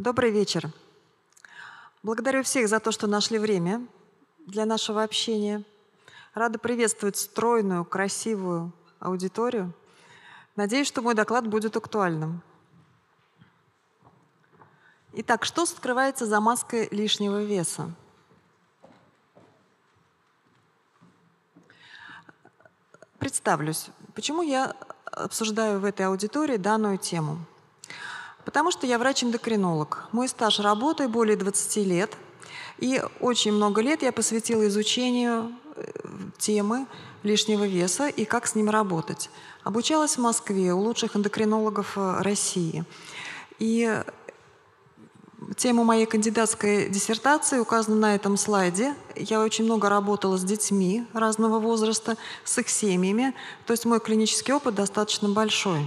Добрый вечер. Благодарю всех за то, что нашли время для нашего общения. Рада приветствовать стройную, красивую аудиторию. Надеюсь, что мой доклад будет актуальным. Итак, что скрывается за маской лишнего веса? Представлюсь, почему я обсуждаю в этой аудитории данную тему. Потому что я врач-эндокринолог. Мой стаж работы более 20 лет. И очень много лет я посвятила изучению э, темы лишнего веса и как с ним работать. Обучалась в Москве у лучших эндокринологов э, России. И тема моей кандидатской диссертации указана на этом слайде. Я очень много работала с детьми разного возраста, с их семьями. То есть мой клинический опыт достаточно большой.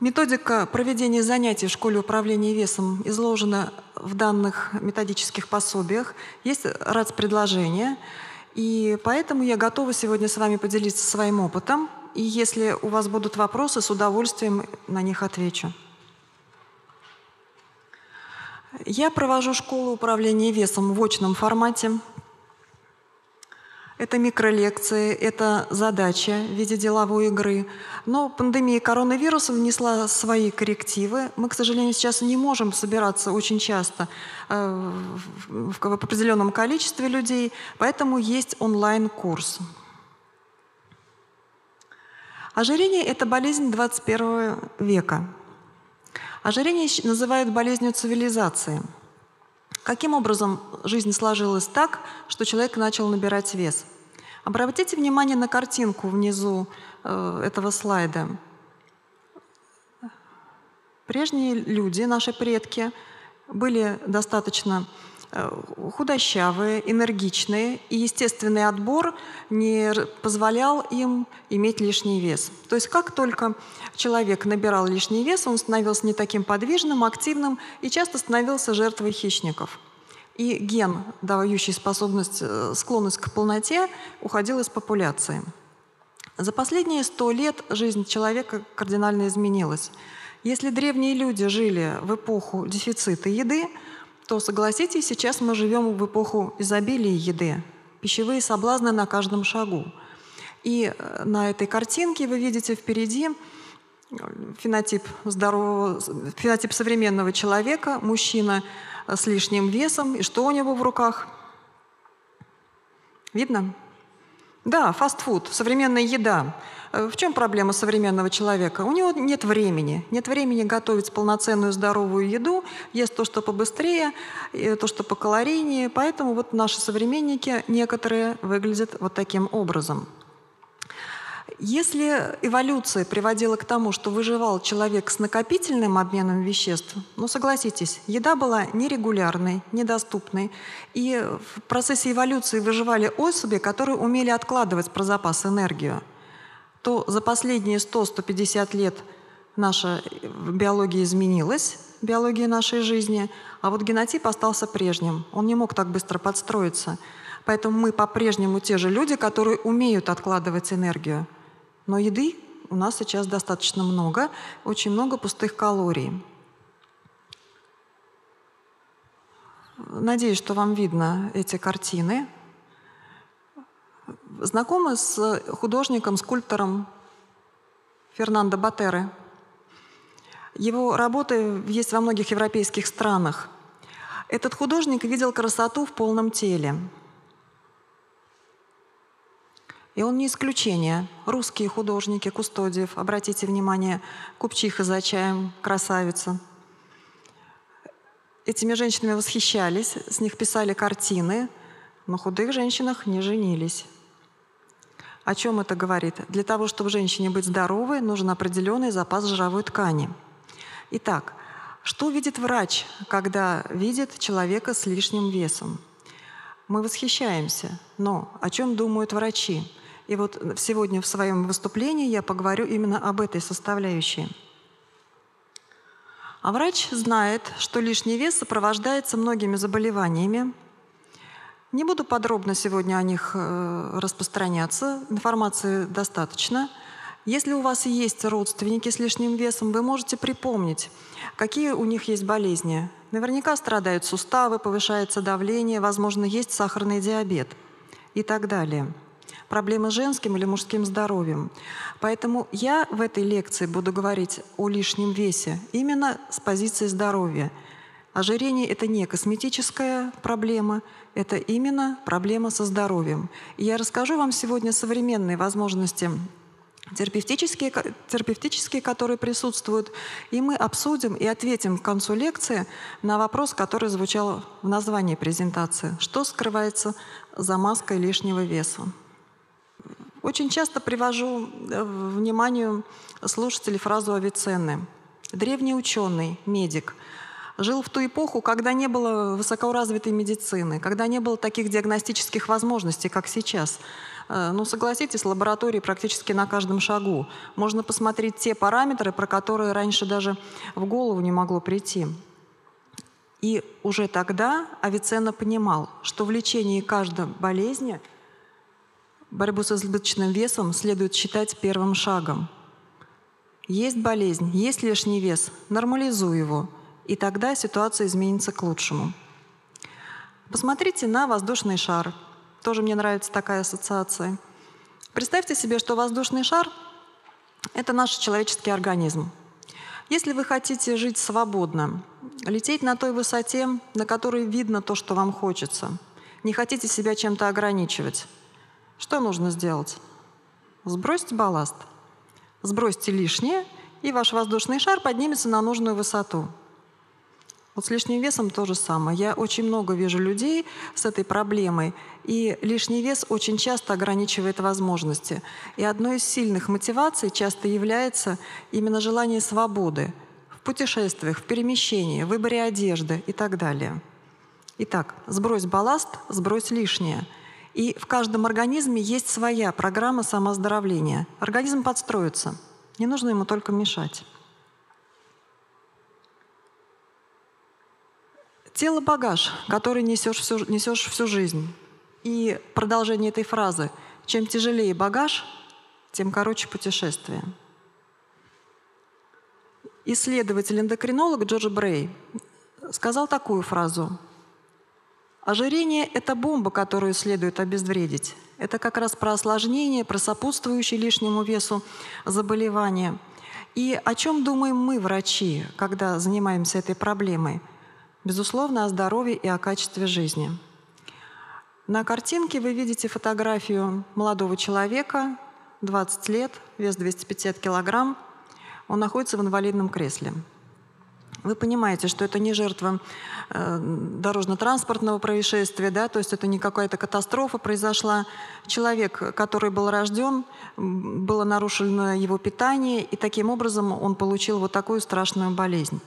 Методика проведения занятий в школе управления весом изложена в данных методических пособиях. Есть РАЦ-предложения. И поэтому я готова сегодня с вами поделиться своим опытом. И если у вас будут вопросы, с удовольствием на них отвечу. Я провожу школу управления весом в очном формате. Это микролекции, это задача в виде деловой игры. Но пандемия коронавируса внесла свои коррективы. Мы, к сожалению, сейчас не можем собираться очень часто э, в, в определенном количестве людей, поэтому есть онлайн-курс. Ожирение – это болезнь 21 века. Ожирение называют болезнью цивилизации – Каким образом жизнь сложилась так, что человек начал набирать вес? Обратите внимание на картинку внизу э, этого слайда. Прежние люди, наши предки, были достаточно Э, худощавые, энергичные, и естественный отбор не позволял им иметь лишний вес. То есть как только человек набирал лишний вес, он становился не таким подвижным, активным и часто становился жертвой хищников. И ген, дающий способность, э, склонность к полноте, уходил из популяции. За последние сто лет жизнь человека кардинально изменилась. Если древние люди жили в эпоху дефицита еды, то, согласитесь, сейчас мы живем в эпоху изобилия еды, пищевые соблазны на каждом шагу. И э, на этой картинке вы видите впереди э, фенотип, здорового, фенотип современного человека, мужчина с лишним весом. И что у него в руках? Видно? Да, фастфуд, современная еда. Э, в чем проблема современного человека? У него нет времени. Нет времени готовить полноценную здоровую еду, есть то, что побыстрее, то, что покалорийнее. Поэтому вот наши современники некоторые выглядят вот таким образом. Если эволюция приводила к тому, что выживал человек с накопительным обменом веществ, ну согласитесь, еда была нерегулярной, недоступной, и в процессе эволюции выживали особи, которые умели откладывать про запас энергию то за последние 100-150 лет наша биология изменилась, биология нашей жизни, а вот генотип остался прежним. Он не мог так быстро подстроиться. Поэтому мы по-прежнему те же люди, которые умеют откладывать энергию. Но еды у нас сейчас достаточно много, очень много пустых калорий. Надеюсь, что вам видно эти картины знакомы с художником, скульптором Фернандо Батеры. Его работы есть во многих европейских странах. Этот художник видел красоту в полном теле. И он не исключение. Русские художники, Кустодиев, обратите внимание, Купчиха за чаем, красавица. Этими женщинами восхищались, с них писали картины, но худых женщинах не женились. О чем это говорит? Для того, чтобы женщине быть здоровой, нужен определенный запас жировой ткани. Итак, что видит врач, когда видит человека с лишним весом? Мы восхищаемся, но о чем думают врачи? И вот сегодня в своем выступлении я поговорю именно об этой составляющей. А врач знает, что лишний вес сопровождается многими заболеваниями, не буду подробно сегодня о них э, распространяться, информации достаточно. Если у вас есть родственники с лишним весом, вы можете припомнить, какие у них есть болезни. Наверняка страдают суставы, повышается давление, возможно, есть сахарный диабет и так далее. Проблемы с женским или мужским здоровьем. Поэтому я в этой лекции буду говорить о лишнем весе именно с позиции здоровья. Ожирение – это не косметическая проблема, это именно проблема со здоровьем. И я расскажу вам сегодня современные возможности терапевтические, терапевтические, которые присутствуют, и мы обсудим и ответим к концу лекции на вопрос, который звучал в названии презентации. Что скрывается за маской лишнего веса? Очень часто привожу э, вниманию слушателей фразу Авиценны. Древний ученый, медик, жил в ту эпоху, когда не было высокоразвитой медицины, когда не было таких диагностических возможностей, как сейчас – Э, ну, согласитесь, лаборатории практически на каждом шагу. Можно посмотреть те параметры, про которые раньше даже в голову не могло прийти. И уже тогда Авиценна понимал, что в лечении каждой болезни борьбу с избыточным весом следует считать первым шагом. Есть болезнь, есть лишний вес, нормализуй его, и тогда ситуация изменится к лучшему. Посмотрите на воздушный шар – тоже мне нравится такая ассоциация. Представьте себе, что воздушный шар — это наш человеческий организм. Если вы хотите жить свободно, лететь на той высоте, на которой видно то, что вам хочется, не хотите себя чем-то ограничивать, что нужно сделать? Сбросьте балласт. Сбросьте лишнее, и ваш воздушный шар поднимется на нужную высоту — вот с лишним весом то же самое. Я очень много вижу людей с этой проблемой, и лишний вес очень часто ограничивает возможности. И одной из сильных мотиваций часто является именно желание свободы в путешествиях, в перемещении, в выборе одежды и так далее. Итак, сбрось балласт, сбрось лишнее. И в каждом организме есть своя программа самооздоровления. Организм подстроится. Не нужно ему только мешать. Тело – багаж, который несешь всю, несешь всю жизнь. И продолжение этой фразы – чем тяжелее багаж, тем короче путешествие. Исследователь-эндокринолог Джордж Брей сказал такую фразу. Ожирение – это бомба, которую следует обезвредить. Это как раз про осложнение, про сопутствующие лишнему весу заболевания. И о чем думаем мы, врачи, когда занимаемся этой проблемой – Безусловно, о здоровье и о качестве жизни. На картинке вы видите фотографию молодого человека, 20 лет, вес 250 килограмм. Он находится в инвалидном кресле. Вы понимаете, что это не жертва э, дорожно-транспортного происшествия, да, то есть это не какая-то катастрофа произошла. Человек, который был рожден, было нарушено его питание, и таким образом он получил вот такую страшную болезнь.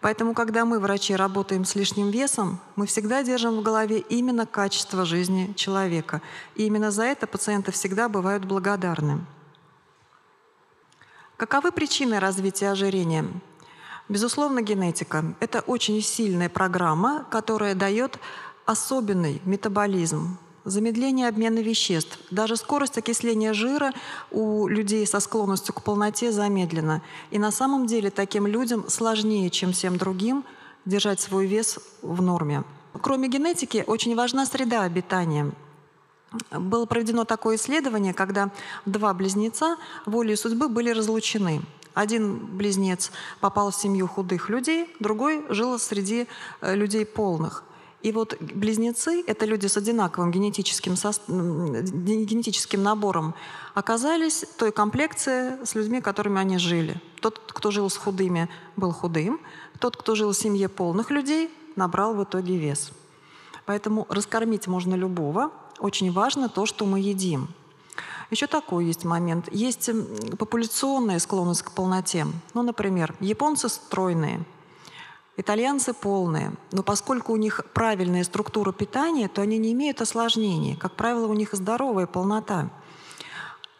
Поэтому, когда мы, врачи, работаем с лишним весом, мы всегда держим в голове именно качество жизни человека. И именно за это пациенты всегда бывают благодарны. Каковы причины развития ожирения? Безусловно, генетика. Это очень сильная программа, которая дает особенный метаболизм, замедление обмена веществ. Даже скорость окисления жира у людей со склонностью к полноте замедлена. И на самом деле таким людям сложнее, чем всем другим, держать свой вес в норме. Кроме генетики, очень важна среда обитания. Было проведено такое исследование, когда два близнеца волей судьбы были разлучены. Один близнец попал в семью худых людей, другой жил среди э, людей полных – и вот близнецы, это люди с одинаковым генетическим, со... генетическим набором, оказались той комплекции с людьми, которыми они жили. Тот, кто жил с худыми, был худым. Тот, кто жил в семье полных людей, набрал в итоге вес. Поэтому раскормить можно любого. Очень важно то, что мы едим. Еще такой есть момент. Есть популяционная склонность к полноте. Ну, например, японцы стройные – Итальянцы полные, но поскольку у них правильная структура питания, то они не имеют осложнений. Как правило, у них здоровая полнота.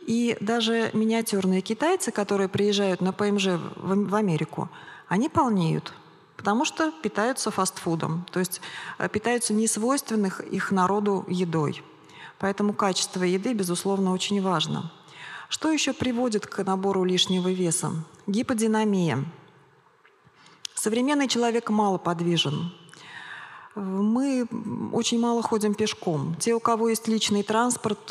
И даже миниатюрные китайцы, которые приезжают на ПМЖ в Америку, они полнеют, потому что питаются фастфудом, то есть э, питаются несвойственных их народу едой. Поэтому качество еды, безусловно, очень важно. Что еще приводит к набору лишнего веса? Гиподинамия. Современный человек мало подвижен. Мы очень мало ходим пешком. Те, у кого есть личный транспорт,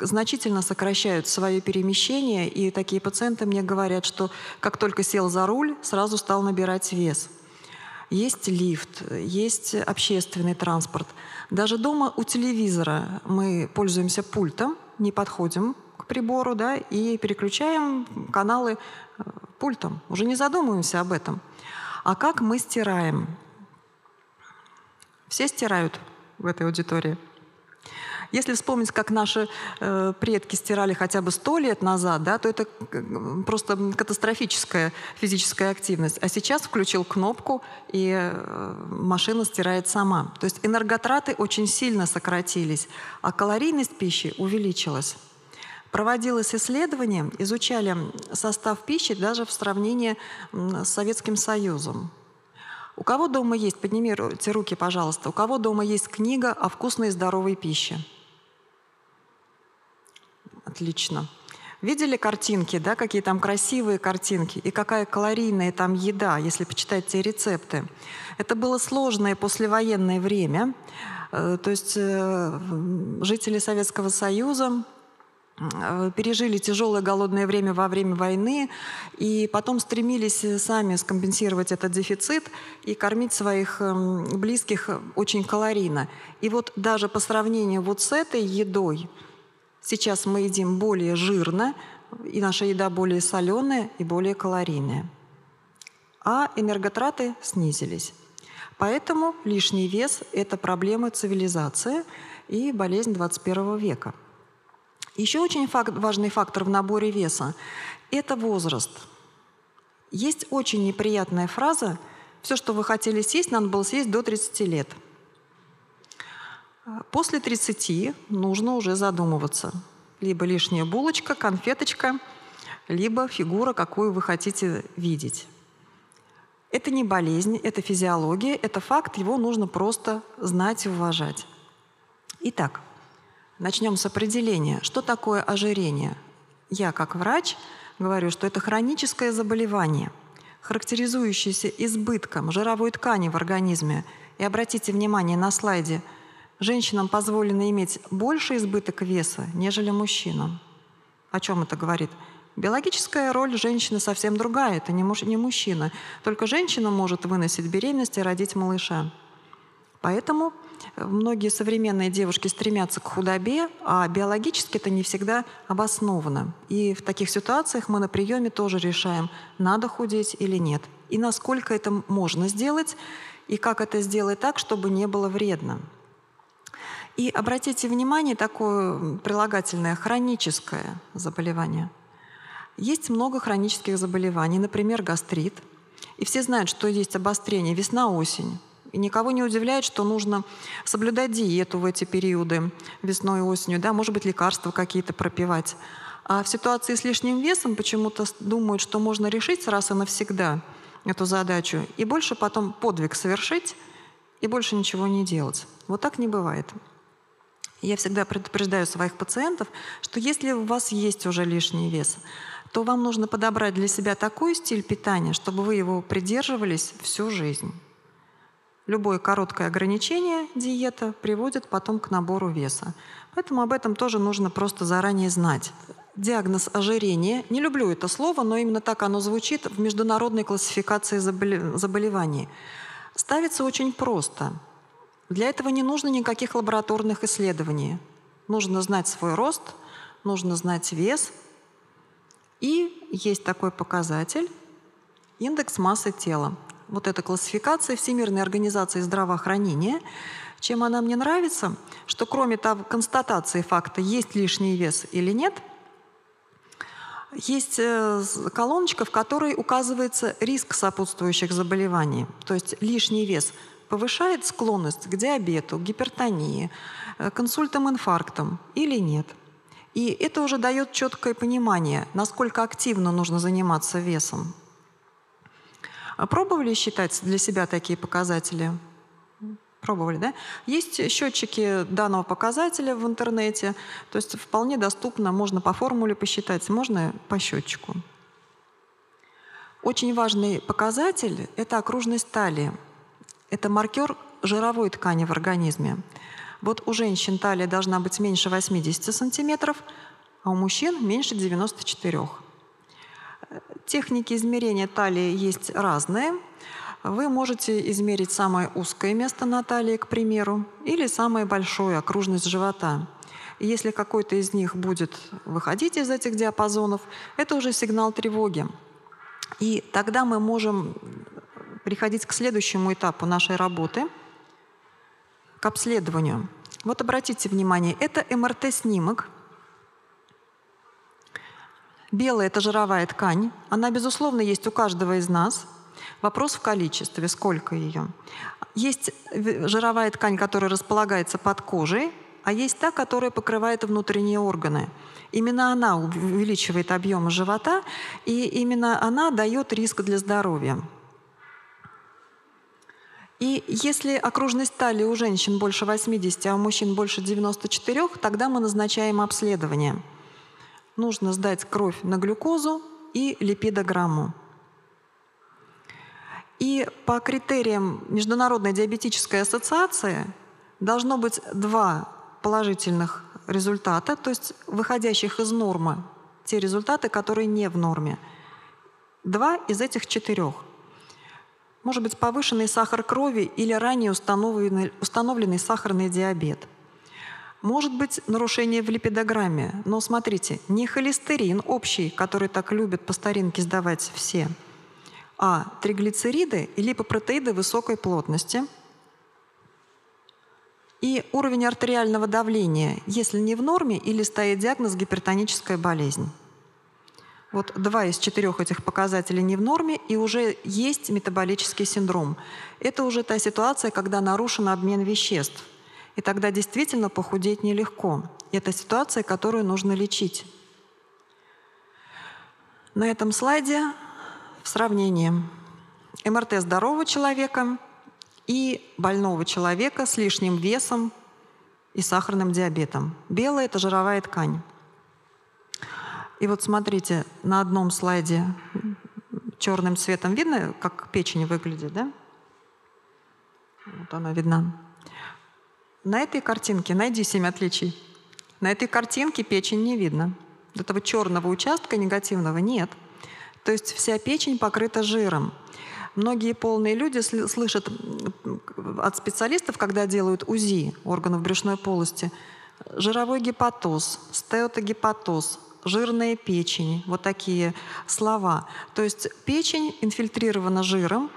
значительно сокращают свои перемещения, и такие пациенты мне говорят, что как только сел за руль, сразу стал набирать вес. Есть лифт, есть общественный транспорт. Даже дома у телевизора мы пользуемся пультом, не подходим к прибору, да, и переключаем каналы э, пультом. Уже не задумываемся об этом. А как мы стираем? Все стирают в этой аудитории. Если вспомнить, как наши э, предки стирали хотя бы сто лет назад, да, то это просто катастрофическая физическая активность. А сейчас включил кнопку, и э, машина стирает сама. То есть энерготраты очень сильно сократились, а калорийность пищи увеличилась. Проводилось исследование, изучали состав пищи даже в сравнении с Советским Союзом. У кого дома есть, поднимите руки, пожалуйста, у кого дома есть книга о вкусной и здоровой пище? Отлично. Видели картинки, да, какие там красивые картинки и какая калорийная там еда, если почитать те рецепты. Это было сложное послевоенное время. Э, то есть э, жители Советского Союза Э, пережили тяжелое голодное время во время войны и потом стремились сами скомпенсировать этот дефицит и кормить своих эм, близких очень калорийно. И вот даже по сравнению вот с этой едой, сейчас мы едим более жирно, и наша еда более соленая и более калорийная. А энерготраты снизились. Поэтому лишний вес – это проблема цивилизации и болезнь 21 века – еще очень факт, важный фактор в наборе веса – это возраст. Есть очень неприятная фраза «все, что вы хотели съесть, надо было съесть до 30 лет». После 30 нужно уже задумываться. Либо лишняя булочка, конфеточка, либо фигура, какую вы хотите видеть. Это не болезнь, это физиология, это факт, его нужно просто знать и уважать. Итак, Начнем с определения. Что такое ожирение? Я, как врач, говорю, что это хроническое заболевание, характеризующееся избытком жировой ткани в организме. И обратите внимание на слайде, женщинам позволено иметь больше избыток веса, нежели мужчинам. О чем это говорит? Биологическая роль женщины совсем другая, это не, муж, не мужчина. Только женщина может выносить беременность и родить малыша. Поэтому многие современные девушки стремятся к худобе, а биологически это не всегда обосновано. И в таких ситуациях мы на приеме тоже решаем, надо худеть или нет. И насколько это можно сделать, и как это сделать так, чтобы не было вредно. И обратите внимание, такое прилагательное хроническое заболевание. Есть много хронических заболеваний, например, гастрит. И все знают, что есть обострение весна-осень. И никого не удивляет, что нужно соблюдать диету в эти периоды, весной и осенью, да, может быть, лекарства какие-то пропивать. А в ситуации с лишним весом почему-то думают, что можно решить раз и навсегда эту задачу и больше потом подвиг совершить и больше ничего не делать. Вот так не бывает. Я всегда предупреждаю своих пациентов, что если у вас есть уже лишний вес, то вам нужно подобрать для себя такой стиль питания, чтобы вы его придерживались всю жизнь. Любое короткое ограничение диета приводит потом к набору веса. Поэтому об этом тоже нужно просто заранее знать. Диагноз ожирения, не люблю это слово, но именно так оно звучит в международной классификации заболеваний, ставится очень просто. Для этого не нужно никаких лабораторных исследований. Нужно знать свой рост, нужно знать вес. И есть такой показатель – индекс массы тела вот эта классификация Всемирной организации здравоохранения. Чем она мне нравится, что кроме того констатации факта, есть лишний вес или нет, есть э, колоночка, в которой указывается риск сопутствующих заболеваний. То есть лишний вес повышает склонность к диабету, гипертонии, э, к инсультам, инфарктам или нет. И это уже дает четкое понимание, насколько активно нужно заниматься весом. А пробовали считать для себя такие показатели? Пробовали, да? Есть счетчики данного показателя в интернете, то есть вполне доступно, можно по формуле посчитать, можно по счетчику. Очень важный показатель – это окружность талии. Это маркер жировой ткани в организме. Вот у женщин талия должна быть меньше 80 сантиметров, а у мужчин меньше 94. Техники измерения талии есть разные. Вы можете измерить самое узкое место на талии, к примеру, или самое большое, окружность живота. Если какой-то из них будет выходить из этих диапазонов, это уже сигнал тревоги. И тогда мы можем переходить к следующему этапу нашей работы, к обследованию. Вот обратите внимание, это МРТ-снимок. Белая – это жировая ткань. Она, безусловно, есть у каждого из нас. Вопрос в количестве, сколько ее. Есть жировая ткань, которая располагается под кожей, а есть та, которая покрывает внутренние органы – Именно она увеличивает объемы живота, и именно она дает риск для здоровья. И если окружность талии у женщин больше 80, а у мужчин больше 94, тогда мы назначаем обследование. Нужно сдать кровь на глюкозу и липидограмму. И по критериям Международной диабетической ассоциации должно быть два положительных результата, то есть выходящих из нормы, те результаты, которые не в норме. Два из этих четырех. Может быть повышенный сахар крови или ранее установленный, установленный сахарный диабет. Может быть нарушение в липидограмме. Но смотрите, не холестерин общий, который так любят по старинке сдавать все, а триглицериды и липопротеиды высокой плотности – и уровень артериального давления, если не в норме или стоит диагноз гипертоническая болезнь. Вот два из четырех этих показателей не в норме, и уже есть метаболический синдром. Это уже та ситуация, когда нарушен обмен веществ. И тогда действительно похудеть нелегко. Это ситуация, которую нужно лечить. На этом слайде в сравнении МРТ здорового человека и больного человека с лишним весом и сахарным диабетом. Белая – это жировая ткань. И вот смотрите, на одном слайде черным цветом видно, как печень выглядит, да? Вот она видна. На этой картинке найди семь отличий. На этой картинке печень не видно. Этого черного участка негативного нет. То есть вся печень покрыта жиром. Многие полные люди слышат от специалистов, когда делают УЗИ органов брюшной полости, жировой гепатоз, стеатогепатоз, жирная печень, вот такие слова. То есть печень инфильтрирована жиром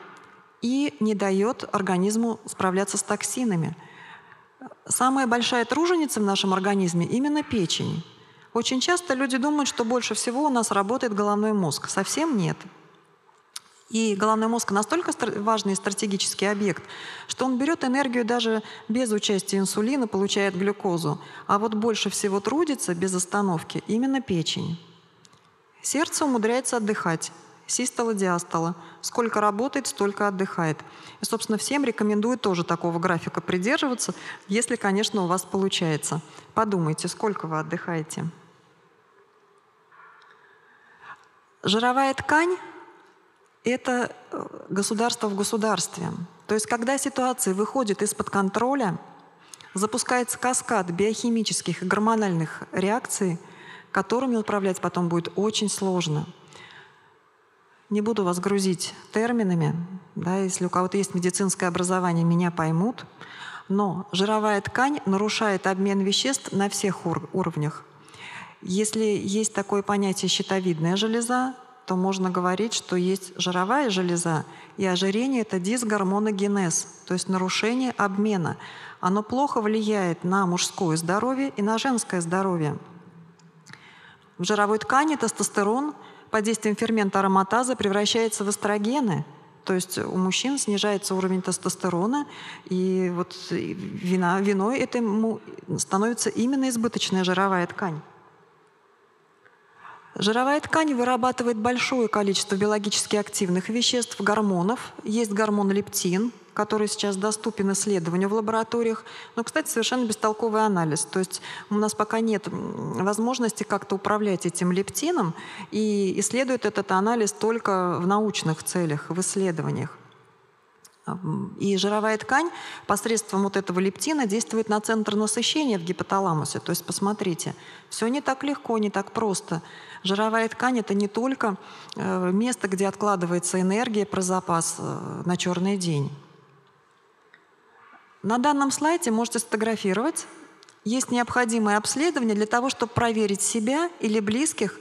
и не дает организму справляться с токсинами. Самая большая труженица в нашем организме именно печень. Очень часто люди думают, что больше всего у нас работает головной мозг. Совсем нет. И головной мозг настолько важный стратегический объект, что он берет энергию даже без участия инсулина, получает глюкозу. А вот больше всего трудится без остановки именно печень. Сердце умудряется отдыхать. Систола, диастола. Сколько работает, столько отдыхает. И, собственно, всем рекомендую тоже такого графика придерживаться, если, конечно, у вас получается. Подумайте, сколько вы отдыхаете. Жировая ткань это э, государство в государстве. То есть когда ситуация выходит из-под контроля, запускается каскад биохимических и гормональных реакций, которыми управлять потом будет очень сложно. Не буду вас грузить терминами, да, если у кого-то есть медицинское образование, меня поймут. Но жировая ткань нарушает обмен веществ на всех уровнях. Если есть такое понятие щитовидная железа, то можно говорить, что есть жировая железа, и ожирение – это дисгормоногенез, то есть нарушение обмена. Оно плохо влияет на мужское здоровье и на женское здоровье. В жировой ткани тестостерон под действием фермента ароматаза превращается в эстрогены, то есть у мужчин снижается уровень тестостерона, и вот вина, виной этому становится именно избыточная жировая ткань. Жировая ткань вырабатывает большое количество биологически активных веществ, гормонов. Есть гормон лептин, который сейчас доступен исследованию в лабораториях, но, кстати, совершенно бестолковый анализ. То есть у нас пока нет возможности как-то управлять этим лептином, и исследует этот анализ только в научных целях, в исследованиях. И жировая ткань посредством вот этого лептина действует на центр насыщения в гипоталамусе. То есть посмотрите, все не так легко, не так просто. Жировая ткань — это не только э, место, где откладывается энергия про запас э, на черный день. На данном слайде можете сфотографировать. Есть необходимое обследование для того, чтобы проверить себя или близких,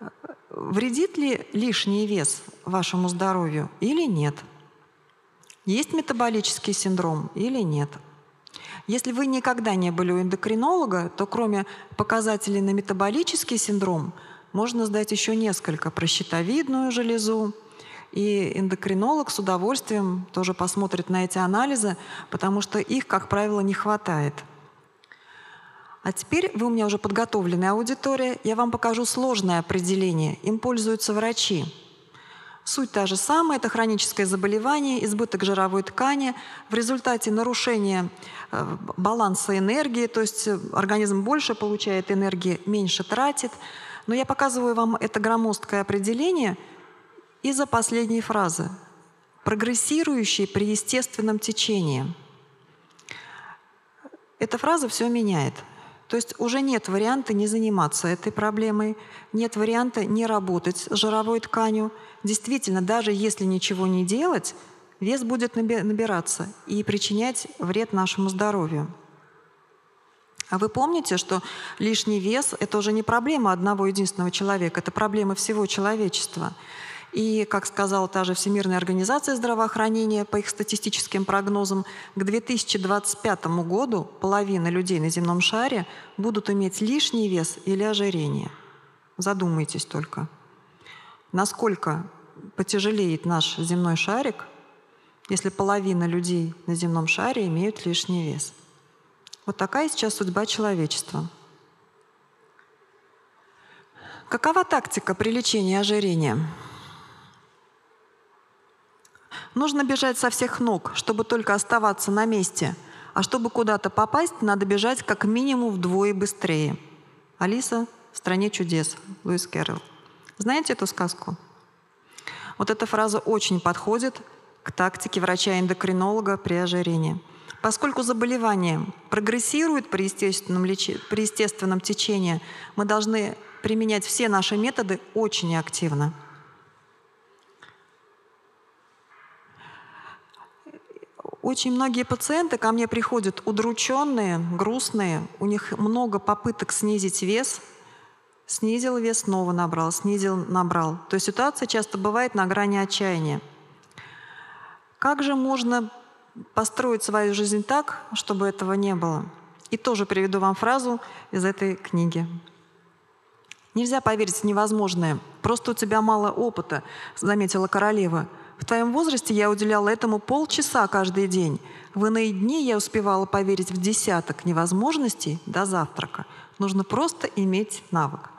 э, вредит ли лишний вес вашему здоровью или нет – есть метаболический синдром или нет. Если вы никогда не были у эндокринолога, то кроме показателей на метаболический синдром можно сдать еще несколько про щитовидную железу, и эндокринолог с удовольствием тоже посмотрит на эти анализы, потому что их, как правило, не хватает. А теперь вы у меня уже подготовленная аудитория, я вам покажу сложное определение. Им пользуются врачи. Суть та же самая, это хроническое заболевание, избыток жировой ткани в результате нарушения э, баланса энергии, то есть э, организм больше получает энергии, меньше тратит. Но я показываю вам это громоздкое определение из-за последней фразы. Прогрессирующий при естественном течении. Эта фраза все меняет. То есть уже нет варианта не заниматься этой проблемой, нет варианта не работать с жировой тканью. Действительно, даже если ничего не делать, вес будет набираться и причинять вред нашему здоровью. А вы помните, что лишний вес — это уже не проблема одного единственного человека, это проблема всего человечества. И, как сказала та же Всемирная организация здравоохранения, по их статистическим прогнозам, к 2025 году половина людей на земном шаре будут иметь лишний вес или ожирение. Задумайтесь только. Насколько потяжелеет наш земной шарик, если половина людей на земном шаре имеют лишний вес. Вот такая сейчас судьба человечества. Какова тактика при лечении ожирения? Нужно бежать со всех ног, чтобы только оставаться на месте. А чтобы куда-то попасть, надо бежать как минимум вдвое быстрее. Алиса в «Стране чудес» Луис Кэрролл. Знаете эту сказку? Вот эта фраза очень подходит к тактике врача-эндокринолога при ожирении. Поскольку заболевание прогрессирует при естественном, лечи... при естественном течении, мы должны применять все наши методы очень активно. Очень многие пациенты ко мне приходят удрученные, грустные, у них много попыток снизить вес, снизил вес, снова набрал, снизил, набрал. То есть ситуация часто бывает на грани отчаяния. Как же можно построить свою жизнь так, чтобы этого не было? И тоже приведу вам фразу из этой книги. Нельзя поверить в невозможное. Просто у тебя мало опыта, заметила королева. В твоем возрасте я уделяла этому полчаса каждый день. В иные дни я успевала поверить в десяток невозможностей до завтрака. Нужно просто иметь навык.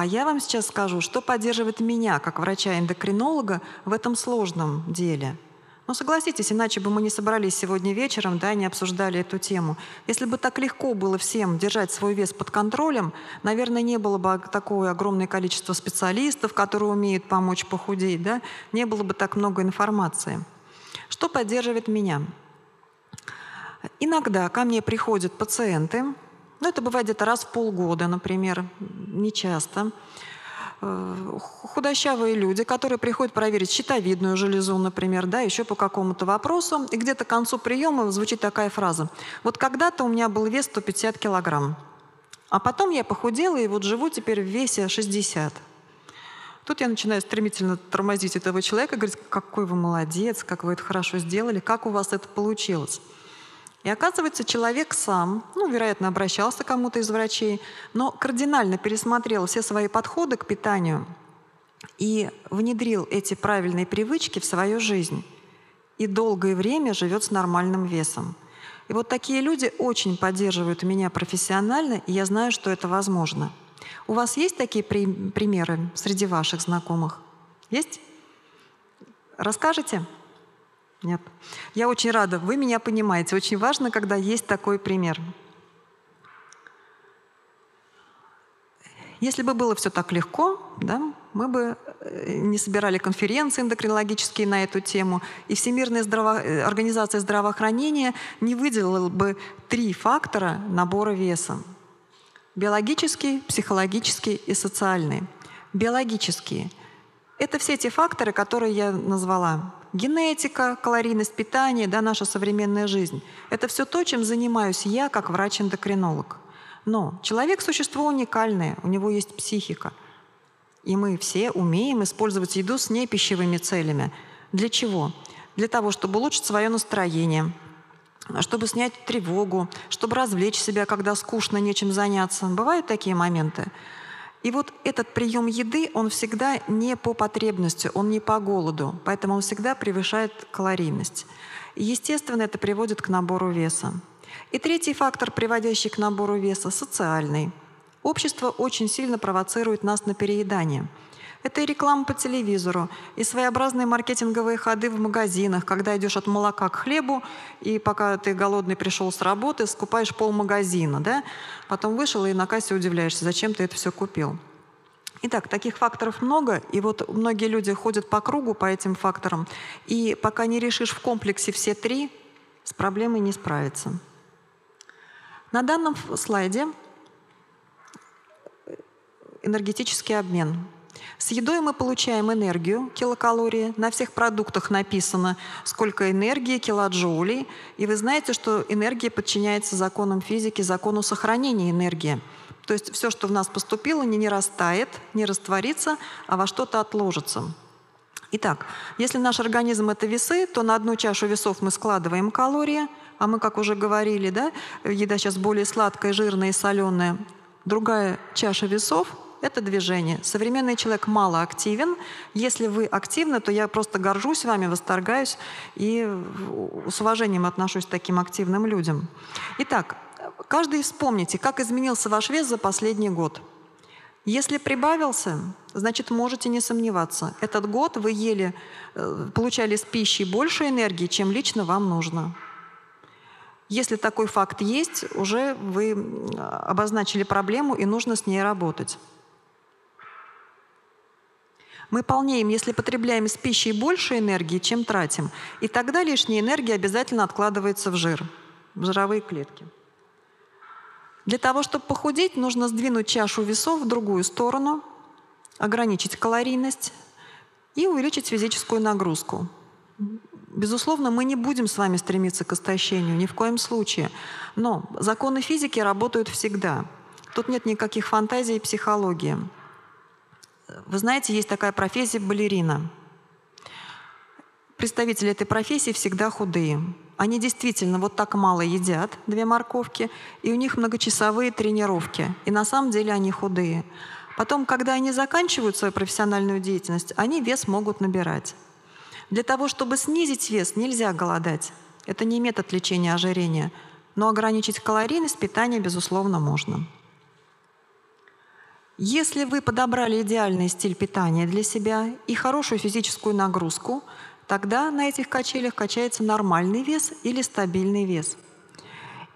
А я вам сейчас скажу, что поддерживает меня, как врача-эндокринолога, в этом сложном деле – ну, согласитесь, иначе бы мы не собрались сегодня вечером, да, не обсуждали эту тему. Если бы так легко было всем держать свой вес под контролем, наверное, не было бы такое огромное количество специалистов, которые умеют помочь похудеть, да, не было бы так много информации. Что поддерживает меня? Иногда ко мне приходят пациенты, ну, это бывает где-то раз в полгода, например, не часто, Э, худощавые люди, которые приходят проверить щитовидную железу, например, да, еще по какому-то вопросу, и где-то к концу приема звучит такая фраза. Вот когда-то у меня был вес 150 килограмм, а потом я похудела и вот живу теперь в весе 60. Тут я начинаю стремительно тормозить этого человека, говорить, какой вы молодец, как вы это хорошо сделали, как у вас это получилось. И оказывается, человек сам, ну, вероятно, обращался к кому-то из врачей, но кардинально пересмотрел все свои подходы к питанию и внедрил эти правильные привычки в свою жизнь. И долгое время живет с нормальным весом. И вот такие люди очень поддерживают меня профессионально, и я знаю, что это возможно. У вас есть такие при примеры среди ваших знакомых? Есть? Расскажете? Нет. Я очень рада, вы меня понимаете. Очень важно, когда есть такой пример. Если бы было все так легко, да, мы бы э, не собирали конференции эндокринологические на эту тему, и Всемирная здраво... Э, организация здравоохранения не выделила бы три фактора набора веса. Биологический, психологический и социальный. Биологические – это все те факторы, которые я назвала. Генетика, калорийность питания, да, наша современная жизнь. Это все то, чем занимаюсь я как врач-эндокринолог – но человек – существо уникальное, у него есть психика. И мы все умеем использовать еду с непищевыми целями. Для чего? Для того, чтобы улучшить свое настроение, чтобы снять тревогу, чтобы развлечь себя, когда скучно, нечем заняться. Бывают такие моменты. И вот этот прием еды, он всегда не по потребности, он не по голоду, поэтому он всегда превышает калорийность. Естественно, это приводит к набору веса. И третий фактор, приводящий к набору веса – социальный. Общество очень сильно провоцирует нас на переедание. Это и реклама по телевизору, и своеобразные маркетинговые ходы в магазинах, когда идешь от молока к хлебу, и пока ты голодный пришел с работы, скупаешь пол магазина, да? Потом вышел и на кассе удивляешься, зачем ты это все купил. Итак, таких факторов много, и вот многие люди ходят по кругу по этим факторам, и пока не решишь в комплексе все три, с проблемой не справиться. На данном слайде энергетический обмен. С едой мы получаем энергию, килокалории. На всех продуктах написано, сколько энергии, килоджоулей. И вы знаете, что энергия подчиняется законам физики, закону сохранения энергии. То есть все, что в нас поступило, не, не растает, не растворится, а во что-то отложится. Итак, если наш организм — это весы, то на одну чашу весов мы складываем калории — а мы, как уже говорили, да, еда сейчас более сладкая, жирная и соленая. Другая чаша весов – это движение. Современный человек мало активен. Если вы активны, то я просто горжусь вами, восторгаюсь и с уважением отношусь к таким активным людям. Итак, каждый вспомните, как изменился ваш вес за последний год. Если прибавился, значит, можете не сомневаться. Этот год вы ели, э, получали с пищей больше энергии, чем лично вам нужно. Если такой факт есть, уже вы обозначили проблему и нужно с ней работать. Мы полнеем, если потребляем с пищей больше энергии, чем тратим. И тогда лишняя энергия обязательно откладывается в жир, в жировые клетки. Для того, чтобы похудеть, нужно сдвинуть чашу весов в другую сторону, ограничить калорийность и увеличить физическую нагрузку. Безусловно, мы не будем с вами стремиться к истощению, ни в коем случае. Но законы физики работают всегда. Тут нет никаких фантазий и психологии. Вы знаете, есть такая профессия балерина. Представители этой профессии всегда худые. Они действительно вот так мало едят, две морковки, и у них многочасовые тренировки. И на самом деле они худые. Потом, когда они заканчивают свою профессиональную деятельность, они вес могут набирать. Для того, чтобы снизить вес, нельзя голодать. Это не метод лечения ожирения. Но ограничить калорийность питания, безусловно, можно. Если вы подобрали идеальный стиль питания для себя и хорошую физическую нагрузку, тогда на этих качелях качается нормальный вес или стабильный вес.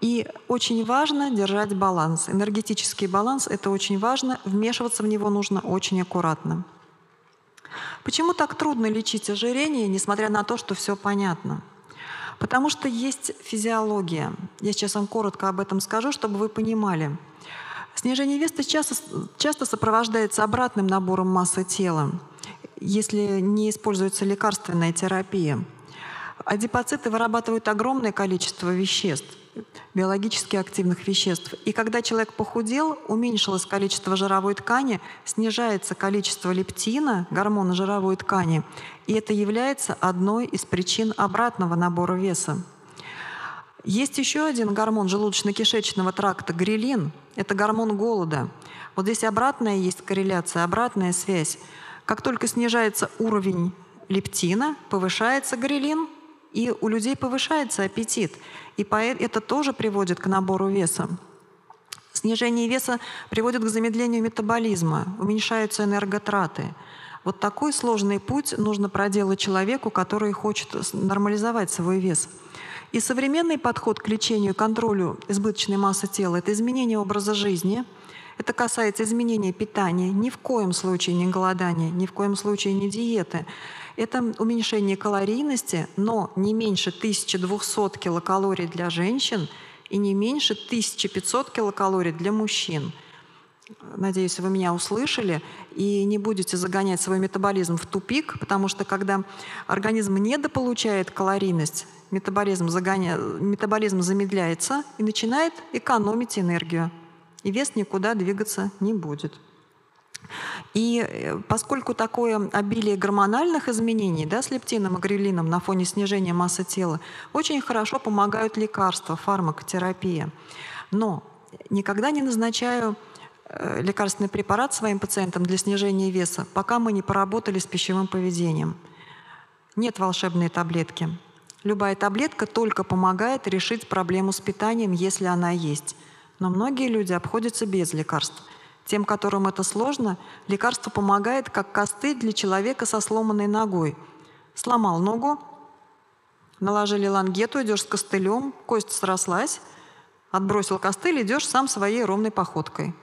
И очень важно держать баланс. Энергетический баланс — это очень важно. Вмешиваться в него нужно очень аккуратно. Почему так трудно лечить ожирение, несмотря на то, что все понятно? Потому что есть физиология. Я сейчас вам коротко об этом скажу, чтобы вы понимали. Снижение веса часто, часто сопровождается обратным набором массы тела, если не используется лекарственная терапия. Адипоциты вырабатывают огромное количество веществ – биологически активных веществ. И когда человек похудел, уменьшилось количество жировой ткани, снижается количество лептина, гормона жировой ткани, и это является одной из причин обратного набора веса. Есть еще один гормон желудочно-кишечного тракта – грилин. Это гормон голода. Вот здесь обратная есть корреляция, обратная связь. Как только снижается уровень лептина, повышается грилин, и у людей повышается аппетит. И это тоже приводит к набору веса. Снижение веса приводит к замедлению метаболизма, уменьшаются энерготраты. Вот такой сложный путь нужно проделать человеку, который хочет нормализовать свой вес. И современный подход к лечению и контролю избыточной массы тела – это изменение образа жизни, это касается изменения питания, ни в коем случае не голодания, ни в коем случае не диеты. Это уменьшение калорийности, но не меньше 1200 килокалорий для женщин и не меньше 1500 килокалорий для мужчин. Надеюсь, вы меня услышали и не будете загонять свой метаболизм в тупик, потому что когда организм недополучает калорийность, метаболизм, загоня... метаболизм замедляется и начинает экономить энергию, и вес никуда двигаться не будет. И э, поскольку такое обилие гормональных изменений да, с лептином и грелином на фоне снижения массы тела, очень хорошо помогают лекарства, фармакотерапия. Но никогда не назначаю лекарственный препарат своим пациентам для снижения веса, пока мы не поработали с пищевым поведением. Нет волшебной таблетки. Любая таблетка только помогает решить проблему с питанием, если она есть. Но многие люди обходятся без лекарств – тем, которым это сложно, лекарство помогает как костыль для человека со сломанной ногой. Сломал ногу, наложили лангету, идешь с костылем, кость срослась, отбросил костыль, идешь сам своей ровной походкой.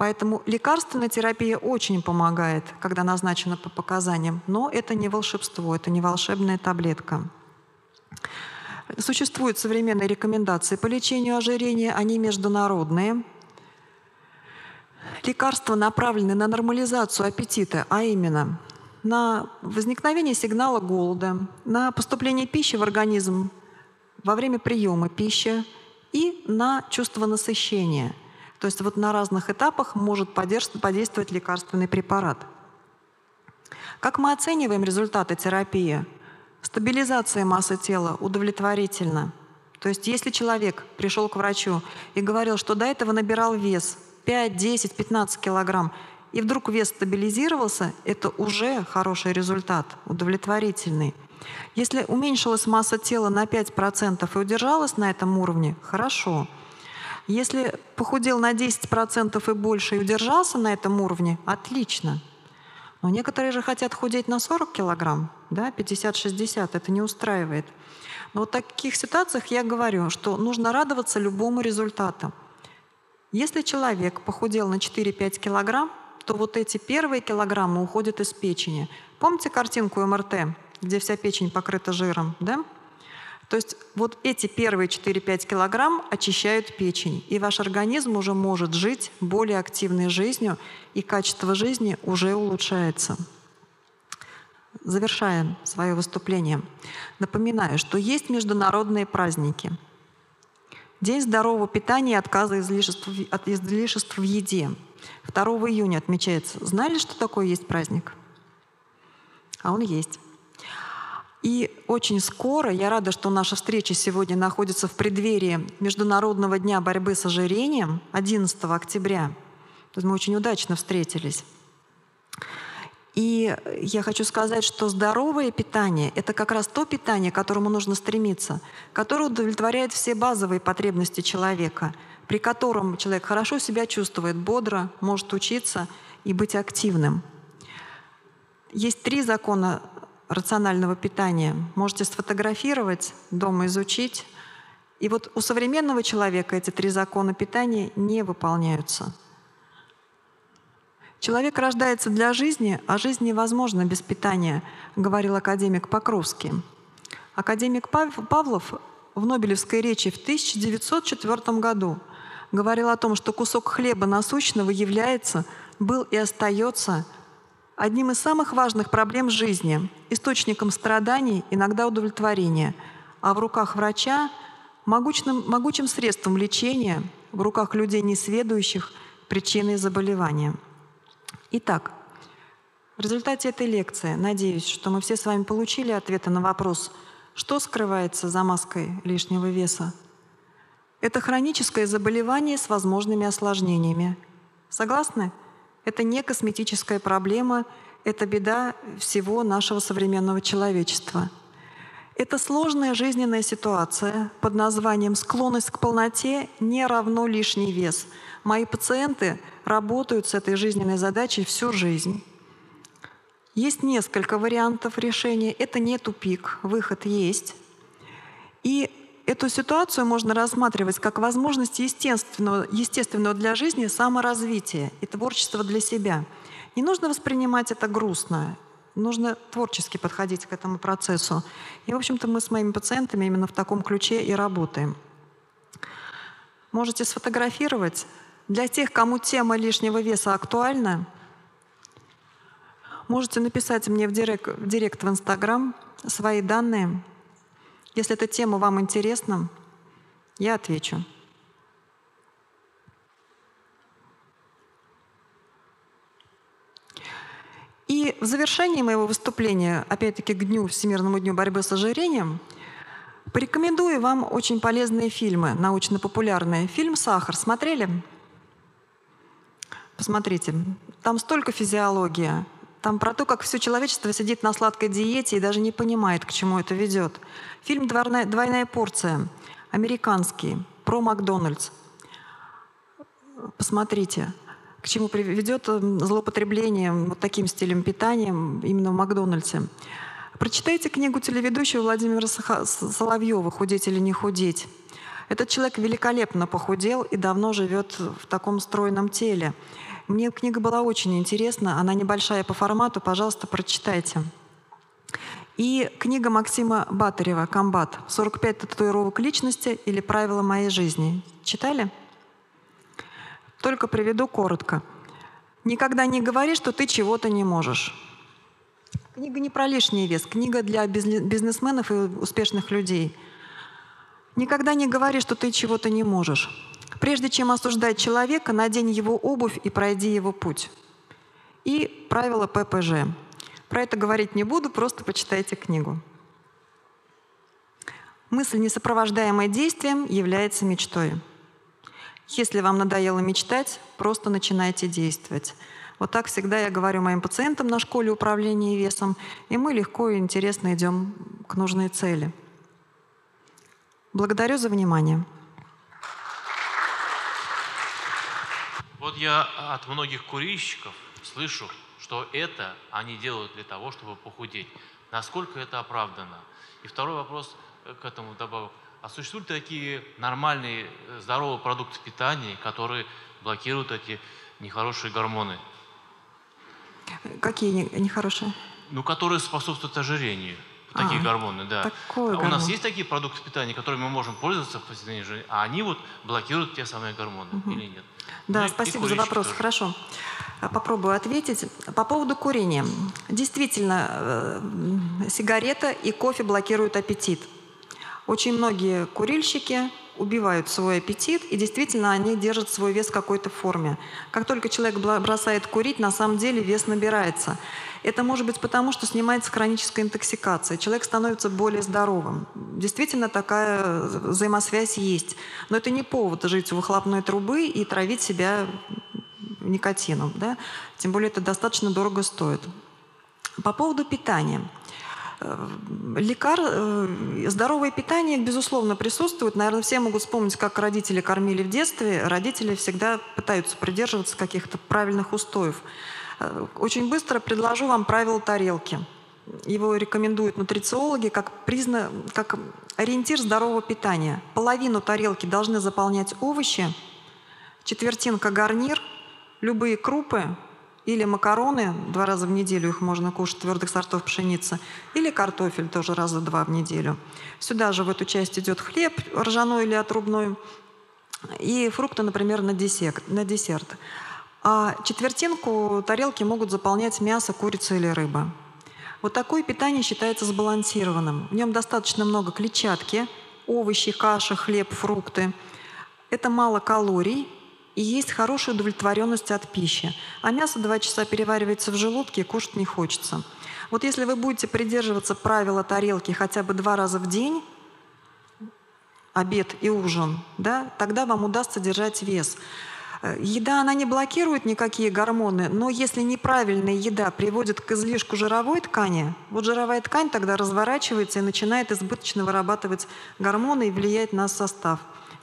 Поэтому лекарственная терапия очень помогает, когда назначена по показаниям, но это не волшебство, это не волшебная таблетка. Существуют современные рекомендации по лечению ожирения, они международные – лекарства направлены на нормализацию аппетита, а именно на возникновение сигнала голода, на поступление пищи в организм во время приема пищи и на чувство насыщения. То есть вот на разных этапах может подействовать лекарственный препарат. Как мы оцениваем результаты терапии? Стабилизация массы тела удовлетворительна. То есть если человек пришел к врачу и говорил, что до этого набирал вес 5, 10, 15 килограмм, и вдруг вес стабилизировался, это уже хороший результат, удовлетворительный. Если уменьшилась масса тела на 5% и удержалась на этом уровне, хорошо. Если похудел на 10% и больше и удержался на этом уровне, отлично. Но некоторые же хотят худеть на 40 килограмм, да, 50-60, это не устраивает. Но вот в таких ситуациях я говорю, что нужно радоваться любому результату. Если человек похудел на 4-5 килограмм, то вот эти первые килограммы уходят из печени. Помните картинку МРТ, где вся печень покрыта жиром, да? То есть вот эти первые 4-5 килограмм очищают печень, и ваш организм уже может жить более активной жизнью, и качество жизни уже улучшается. Завершаем свое выступление. Напоминаю, что есть международные праздники – День здорового питания и отказа излишеств, от излишеств в еде. 2 июня отмечается. Знали, что такое есть праздник? А он есть. И очень скоро, я рада, что наша встреча сегодня находится в преддверии Международного дня борьбы с ожирением 11 октября. То есть мы очень удачно встретились. И я хочу сказать, что здоровое питание — это как раз то питание, к которому нужно стремиться, которое удовлетворяет все базовые потребности человека, при котором человек хорошо себя чувствует, бодро, может учиться и быть активным. Есть три закона рационального питания. Можете сфотографировать, дома изучить. И вот у современного человека эти три закона питания не выполняются — Человек рождается для жизни, а жизнь невозможна без питания, говорил академик Покровский. Академик Павлов в Нобелевской речи в 1904 году говорил о том, что кусок хлеба насущного является, был и остается одним из самых важных проблем жизни, источником страданий, иногда удовлетворения, а в руках врача могучим, могучим средством лечения, в руках людей несведущих причиной заболевания – Итак, в результате этой лекции, надеюсь, что мы все с вами получили ответы на вопрос, что скрывается за маской лишнего веса. Это хроническое заболевание с возможными осложнениями. Согласны? Это не косметическая проблема, это беда всего нашего современного человечества. Это сложная жизненная ситуация под названием «склонность к полноте не равно лишний вес», Мои пациенты работают с этой жизненной задачей всю жизнь. Есть несколько вариантов решения. Это не тупик, выход есть. И эту ситуацию можно рассматривать как возможность естественного, естественного для жизни саморазвития и творчества для себя. Не нужно воспринимать это грустно, нужно творчески подходить к этому процессу. И, в общем-то, мы с моими пациентами именно в таком ключе и работаем. Можете сфотографировать. Для тех, кому тема лишнего веса актуальна, можете написать мне в директ в, Инстаграм свои данные – если эта тема вам интересна, я отвечу. И в завершении моего выступления, опять-таки к дню, Всемирному дню борьбы с ожирением, порекомендую вам очень полезные фильмы, научно-популярные. Фильм «Сахар» смотрели? Посмотрите. Там столько физиологии, там про то, как все человечество сидит на сладкой диете и даже не понимает, к чему это ведет. Фильм «Двойная, порция», американский, про Макдональдс. Посмотрите, к чему приведет злоупотребление вот таким стилем питания именно в Макдональдсе. Прочитайте книгу телеведущего Владимира Соловьева «Худеть или не худеть». Этот человек великолепно похудел и давно живет в таком стройном теле. Мне книга была очень интересна, она небольшая по формату, пожалуйста, прочитайте. И книга Максима Батарева «Комбат. 45 татуировок личности или правила моей жизни». Читали? Только приведу коротко. Никогда не говори, что ты чего-то не можешь. Книга не про лишний вес, книга для бизнесменов и успешных людей. Никогда не говори, что ты чего-то не можешь. Прежде чем осуждать человека, надень его обувь и пройди его путь. И правила ППЖ. Про это говорить не буду, просто почитайте книгу. Мысль, не сопровождаемая действием, является мечтой. Если вам надоело мечтать, просто начинайте действовать. Вот так всегда я говорю моим пациентам на школе управления весом, и мы легко и интересно идем к нужной цели. Благодарю за внимание. Вот я от многих курильщиков слышу, что это они делают для того, чтобы похудеть. Насколько это оправдано? И второй вопрос э, к этому добавок. А существуют такие нормальные, э, здоровые продукты питания, которые блокируют эти нехорошие гормоны? Какие нехорошие? Ну, которые способствуют ожирению. Такие а, гормоны, да. Такой а гормон. У нас есть такие продукты питания, которыми мы можем пользоваться в повседневной жизни, а они вот блокируют те самые гормоны угу. или нет? Да, ну, спасибо за вопрос. Тоже. Хорошо. Попробую ответить. По поводу курения. Действительно, э, сигарета и кофе блокируют аппетит. Очень многие курильщики убивают свой аппетит, и действительно они держат свой вес в какой-то форме. Как только человек бросает курить, на самом деле вес набирается. Это может быть потому, что снимается хроническая интоксикация. Человек становится более здоровым. Действительно, такая взаимосвязь есть. Но это не повод жить у выхлопной трубы и травить себя никотином. Да? Тем более это достаточно дорого стоит. По поводу питания. Э, лекар... Э, здоровое питание, безусловно, присутствует. Наверное, все могут вспомнить, как родители кормили в детстве. Родители всегда пытаются придерживаться каких-то правильных устоев. Э, очень быстро предложу вам правило тарелки. Его рекомендуют нутрициологи как, призна... как ориентир здорового питания. Половину тарелки должны заполнять овощи, четвертинка гарнир, любые крупы или макароны, два раза в неделю их можно кушать, твердых сортов пшеницы, или картофель тоже раза два в неделю. Сюда же в эту часть идет хлеб ржаной или отрубной, и фрукты, например, на десерт. На десерт. А четвертинку тарелки могут заполнять мясо, курица или рыба. Вот такое питание считается сбалансированным. В нем достаточно много клетчатки, овощи, каша, хлеб, фрукты. Это мало калорий и есть хорошая удовлетворенность от пищи. А мясо два часа переваривается в желудке и кушать не хочется. Вот если вы будете придерживаться правила тарелки хотя бы два раза в день, обед и ужин, да, тогда вам удастся держать вес. Э, еда, она не блокирует никакие гормоны, но если неправильная еда приводит к излишку жировой ткани, вот жировая ткань тогда разворачивается и начинает избыточно вырабатывать гормоны и влиять на состав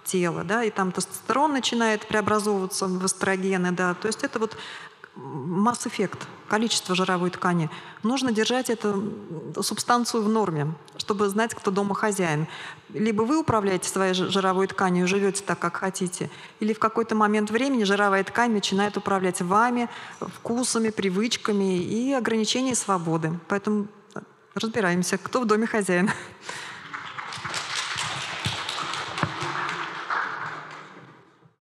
тела, да, и там тестостерон начинает преобразовываться в эстрогены, да, то есть это вот масс-эффект, количество жировой ткани. Нужно держать эту субстанцию в норме, чтобы знать, кто дома хозяин. Либо вы управляете своей жировой тканью, живете так, как хотите, или в какой-то момент времени жировая ткань начинает управлять вами, вкусами, привычками и ограничением свободы. Поэтому разбираемся, кто в доме хозяин.